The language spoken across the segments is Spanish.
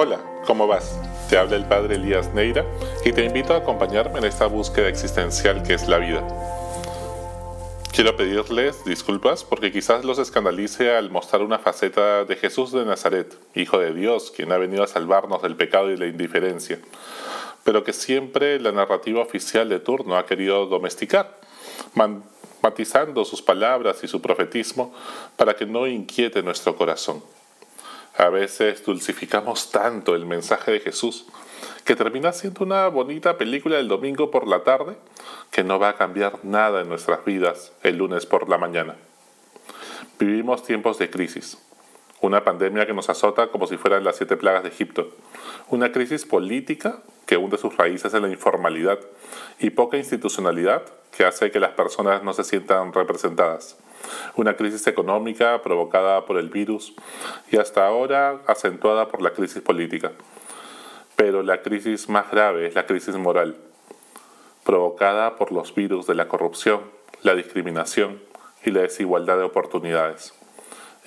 Hola, ¿cómo vas? Te habla el padre Elías Neira y te invito a acompañarme en esta búsqueda existencial que es la vida. Quiero pedirles disculpas porque quizás los escandalice al mostrar una faceta de Jesús de Nazaret, Hijo de Dios, quien ha venido a salvarnos del pecado y la indiferencia, pero que siempre la narrativa oficial de turno ha querido domesticar, matizando sus palabras y su profetismo para que no inquiete nuestro corazón. A veces dulcificamos tanto el mensaje de Jesús que termina siendo una bonita película del domingo por la tarde que no va a cambiar nada en nuestras vidas el lunes por la mañana. Vivimos tiempos de crisis, una pandemia que nos azota como si fueran las siete plagas de Egipto, una crisis política que hunde sus raíces en la informalidad y poca institucionalidad que hace que las personas no se sientan representadas una crisis económica provocada por el virus y hasta ahora acentuada por la crisis política. Pero la crisis más grave es la crisis moral, provocada por los virus de la corrupción, la discriminación y la desigualdad de oportunidades,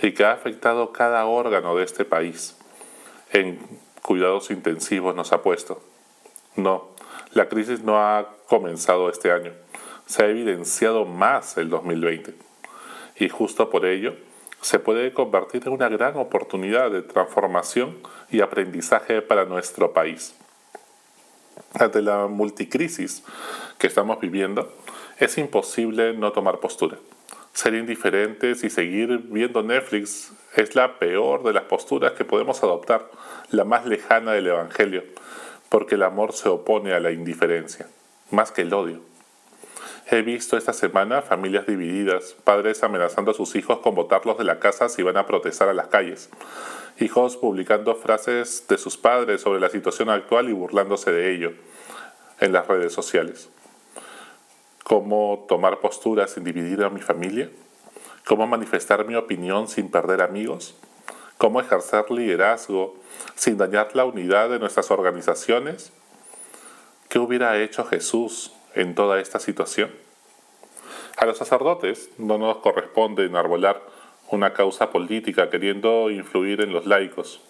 y que ha afectado cada órgano de este país. En cuidados intensivos nos ha puesto. No, la crisis no ha comenzado este año, se ha evidenciado más el 2020 y justo por ello se puede convertir en una gran oportunidad de transformación y aprendizaje para nuestro país. Ante la multicrisis que estamos viviendo, es imposible no tomar postura. Ser indiferentes y seguir viendo Netflix es la peor de las posturas que podemos adoptar, la más lejana del Evangelio, porque el amor se opone a la indiferencia, más que el odio. He visto esta semana familias divididas, padres amenazando a sus hijos con botarlos de la casa si van a protestar a las calles, hijos publicando frases de sus padres sobre la situación actual y burlándose de ello en las redes sociales. ¿Cómo tomar posturas sin dividir a mi familia? ¿Cómo manifestar mi opinión sin perder amigos? ¿Cómo ejercer liderazgo sin dañar la unidad de nuestras organizaciones? ¿Qué hubiera hecho Jesús en toda esta situación? A los sacerdotes no nos corresponde enarbolar una causa política queriendo influir en los laicos.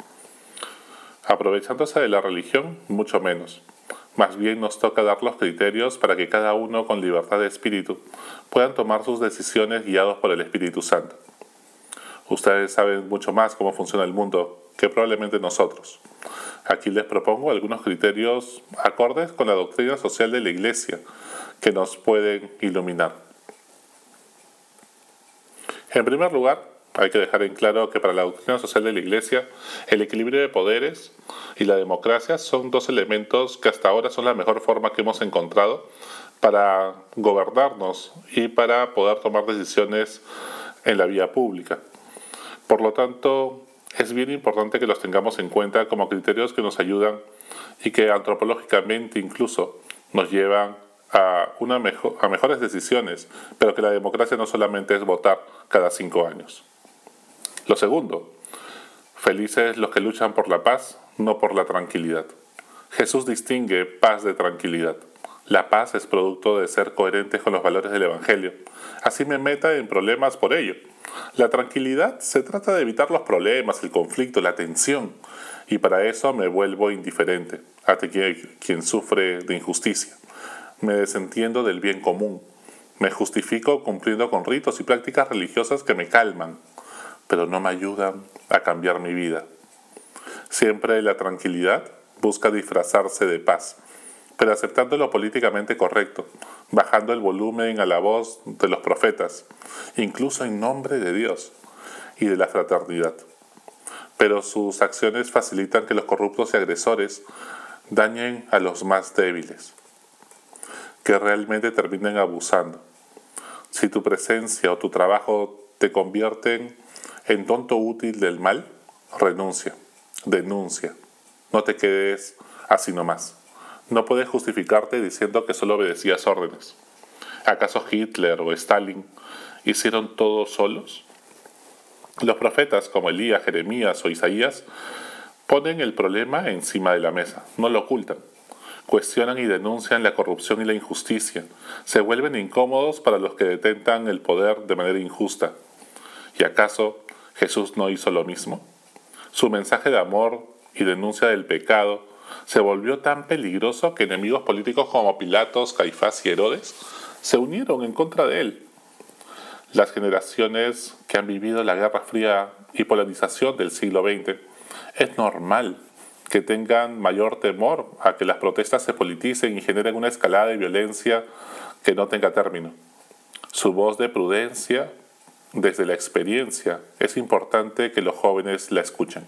Aprovechándose de la religión, mucho menos. Más bien nos toca dar los criterios para que cada uno con libertad de espíritu puedan tomar sus decisiones guiados por el Espíritu Santo. Ustedes saben mucho más cómo funciona el mundo que probablemente nosotros. Aquí les propongo algunos criterios acordes con la doctrina social de la Iglesia que nos pueden iluminar. En primer lugar, hay que dejar en claro que para la doctrina social de la Iglesia, el equilibrio de poderes y la democracia son dos elementos que hasta ahora son la mejor forma que hemos encontrado para gobernarnos y para poder tomar decisiones en la vía pública. Por lo tanto, es bien importante que los tengamos en cuenta como criterios que nos ayudan y que antropológicamente incluso nos llevan a, una mejor, a mejores decisiones, pero que la democracia no solamente es votar cada cinco años. Lo segundo, felices los que luchan por la paz, no por la tranquilidad. Jesús distingue paz de tranquilidad. La paz es producto de ser coherentes con los valores del Evangelio. Así me meta en problemas por ello. La tranquilidad se trata de evitar los problemas, el conflicto, la tensión. Y para eso me vuelvo indiferente ante quien sufre de injusticia me desentiendo del bien común, me justifico cumpliendo con ritos y prácticas religiosas que me calman, pero no me ayudan a cambiar mi vida. Siempre la tranquilidad busca disfrazarse de paz, pero aceptando lo políticamente correcto, bajando el volumen a la voz de los profetas, incluso en nombre de Dios y de la fraternidad. Pero sus acciones facilitan que los corruptos y agresores dañen a los más débiles que realmente terminen abusando. Si tu presencia o tu trabajo te convierten en tonto útil del mal, renuncia, denuncia. No te quedes así nomás. No puedes justificarte diciendo que solo obedecías órdenes. ¿Acaso Hitler o Stalin hicieron todo solos? Los profetas como Elías, Jeremías o Isaías ponen el problema encima de la mesa, no lo ocultan cuestionan y denuncian la corrupción y la injusticia, se vuelven incómodos para los que detentan el poder de manera injusta. ¿Y acaso Jesús no hizo lo mismo? Su mensaje de amor y denuncia del pecado se volvió tan peligroso que enemigos políticos como Pilatos, Caifás y Herodes se unieron en contra de él. Las generaciones que han vivido la Guerra Fría y polarización del siglo XX es normal que tengan mayor temor a que las protestas se politicen y generen una escalada de violencia que no tenga término. Su voz de prudencia desde la experiencia es importante que los jóvenes la escuchen,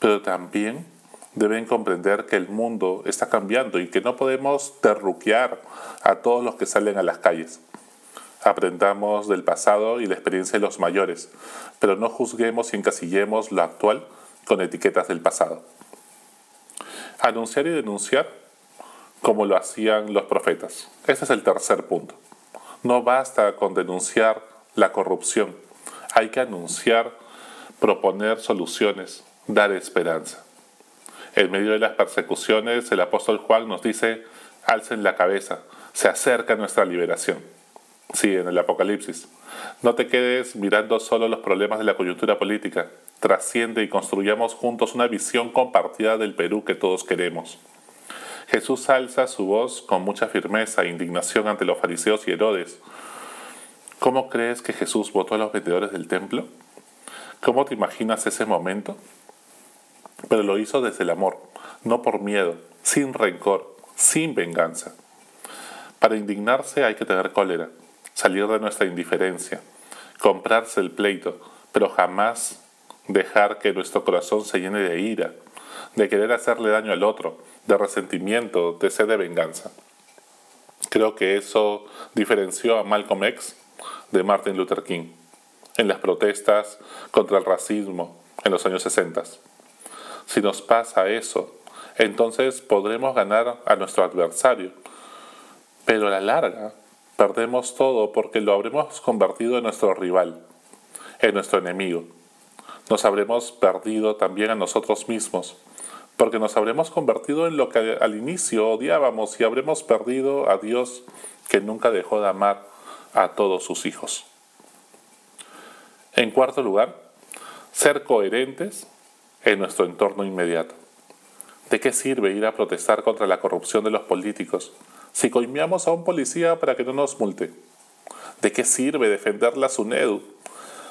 pero también deben comprender que el mundo está cambiando y que no podemos terruquear a todos los que salen a las calles. Aprendamos del pasado y la experiencia de los mayores, pero no juzguemos y encasillemos lo actual con etiquetas del pasado. Anunciar y denunciar como lo hacían los profetas. Ese es el tercer punto. No basta con denunciar la corrupción. Hay que anunciar, proponer soluciones, dar esperanza. En medio de las persecuciones, el apóstol Juan nos dice, alcen la cabeza, se acerca nuestra liberación. Sí, en el Apocalipsis. No te quedes mirando solo los problemas de la coyuntura política. Trasciende y construyamos juntos una visión compartida del Perú que todos queremos. Jesús alza su voz con mucha firmeza e indignación ante los fariseos y Herodes. ¿Cómo crees que Jesús votó a los vendedores del templo? ¿Cómo te imaginas ese momento? Pero lo hizo desde el amor, no por miedo, sin rencor, sin venganza. Para indignarse hay que tener cólera, salir de nuestra indiferencia, comprarse el pleito, pero jamás dejar que nuestro corazón se llene de ira, de querer hacerle daño al otro, de resentimiento, de sed de venganza. Creo que eso diferenció a Malcolm X de Martin Luther King en las protestas contra el racismo en los años 60. Si nos pasa eso, entonces podremos ganar a nuestro adversario. Pero a la larga perdemos todo porque lo habremos convertido en nuestro rival, en nuestro enemigo. Nos habremos perdido también a nosotros mismos, porque nos habremos convertido en lo que al inicio odiábamos y habremos perdido a Dios que nunca dejó de amar a todos sus hijos. En cuarto lugar, ser coherentes en nuestro entorno inmediato. ¿De qué sirve ir a protestar contra la corrupción de los políticos si coimeamos a un policía para que no nos multe? ¿De qué sirve defender la SUNEDU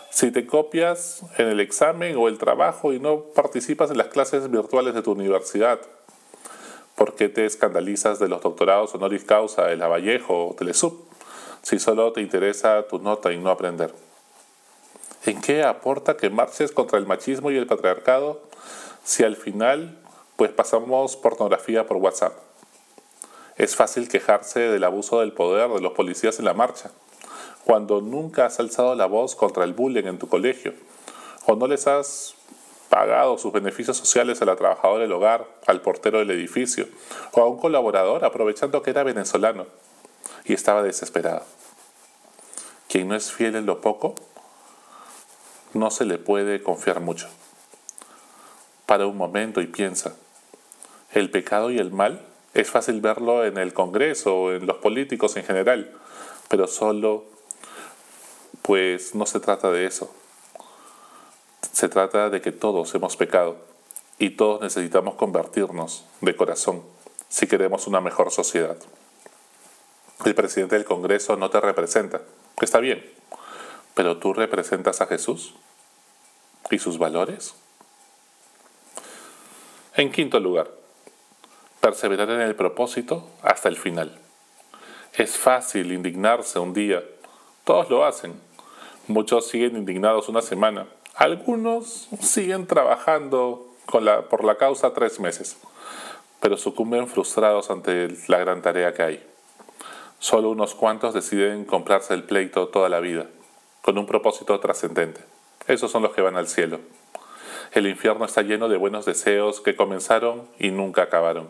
si te copias en el examen o el trabajo y no participas en las clases virtuales de tu universidad? ¿Por qué te escandalizas de los doctorados honoris causa de Lavallejo o Telesub si solo te interesa tu nota y no aprender? ¿En qué aporta que marches contra el machismo y el patriarcado si al final pues pasamos pornografía por WhatsApp? Es fácil quejarse del abuso del poder de los policías en la marcha, cuando nunca has alzado la voz contra el bullying en tu colegio, o no les has pagado sus beneficios sociales a la trabajadora del hogar, al portero del edificio, o a un colaborador aprovechando que era venezolano y estaba desesperado. Quien no es fiel en lo poco, no se le puede confiar mucho. Para un momento y piensa, el pecado y el mal es fácil verlo en el Congreso o en los políticos en general, pero solo, pues no se trata de eso. Se trata de que todos hemos pecado y todos necesitamos convertirnos de corazón si queremos una mejor sociedad. El presidente del Congreso no te representa, está bien, pero tú representas a Jesús y sus valores. En quinto lugar, perseverar en el propósito hasta el final. Es fácil indignarse un día, todos lo hacen. Muchos siguen indignados una semana, algunos siguen trabajando por la causa tres meses, pero sucumben frustrados ante la gran tarea que hay. Solo unos cuantos deciden comprarse el pleito toda la vida con un propósito trascendente. Esos son los que van al cielo. El infierno está lleno de buenos deseos que comenzaron y nunca acabaron.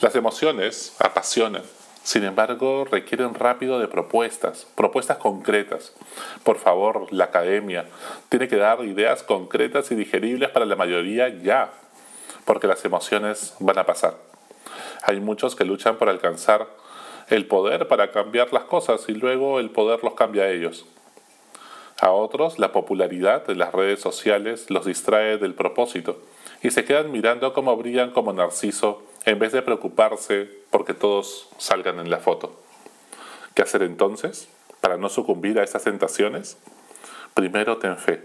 Las emociones apasionan, sin embargo requieren rápido de propuestas, propuestas concretas. Por favor, la academia tiene que dar ideas concretas y digeribles para la mayoría ya, porque las emociones van a pasar. Hay muchos que luchan por alcanzar el poder para cambiar las cosas y luego el poder los cambia a ellos. A otros la popularidad de las redes sociales los distrae del propósito y se quedan mirando cómo brillan como Narciso en vez de preocuparse porque todos salgan en la foto. ¿Qué hacer entonces para no sucumbir a estas tentaciones? Primero ten fe.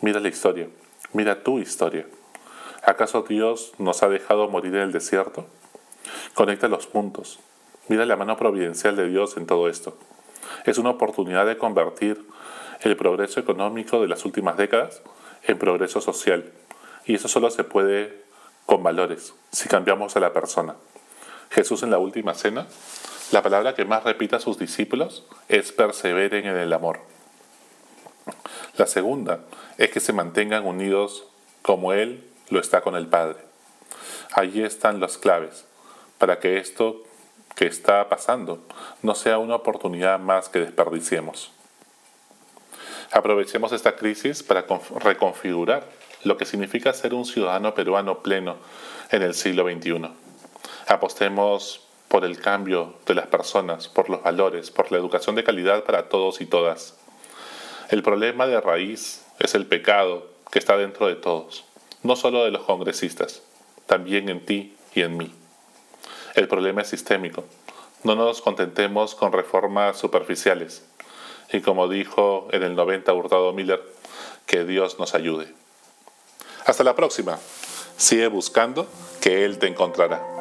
Mira la historia. Mira tu historia. ¿Acaso Dios nos ha dejado morir en el desierto? Conecta los puntos. Mira la mano providencial de Dios en todo esto. Es una oportunidad de convertir el progreso económico de las últimas décadas en progreso social. Y eso solo se puede con valores, si cambiamos a la persona. Jesús en la última cena, la palabra que más repite a sus discípulos es perseveren en el amor. La segunda es que se mantengan unidos como Él lo está con el Padre. Allí están las claves para que esto que está pasando no sea una oportunidad más que desperdiciemos. Aprovechemos esta crisis para reconfigurar lo que significa ser un ciudadano peruano pleno en el siglo XXI. Apostemos por el cambio de las personas, por los valores, por la educación de calidad para todos y todas. El problema de raíz es el pecado que está dentro de todos, no solo de los congresistas, también en ti y en mí. El problema es sistémico. No nos contentemos con reformas superficiales. Y como dijo en el 90 Hurtado Miller, que Dios nos ayude. Hasta la próxima. Sigue buscando que Él te encontrará.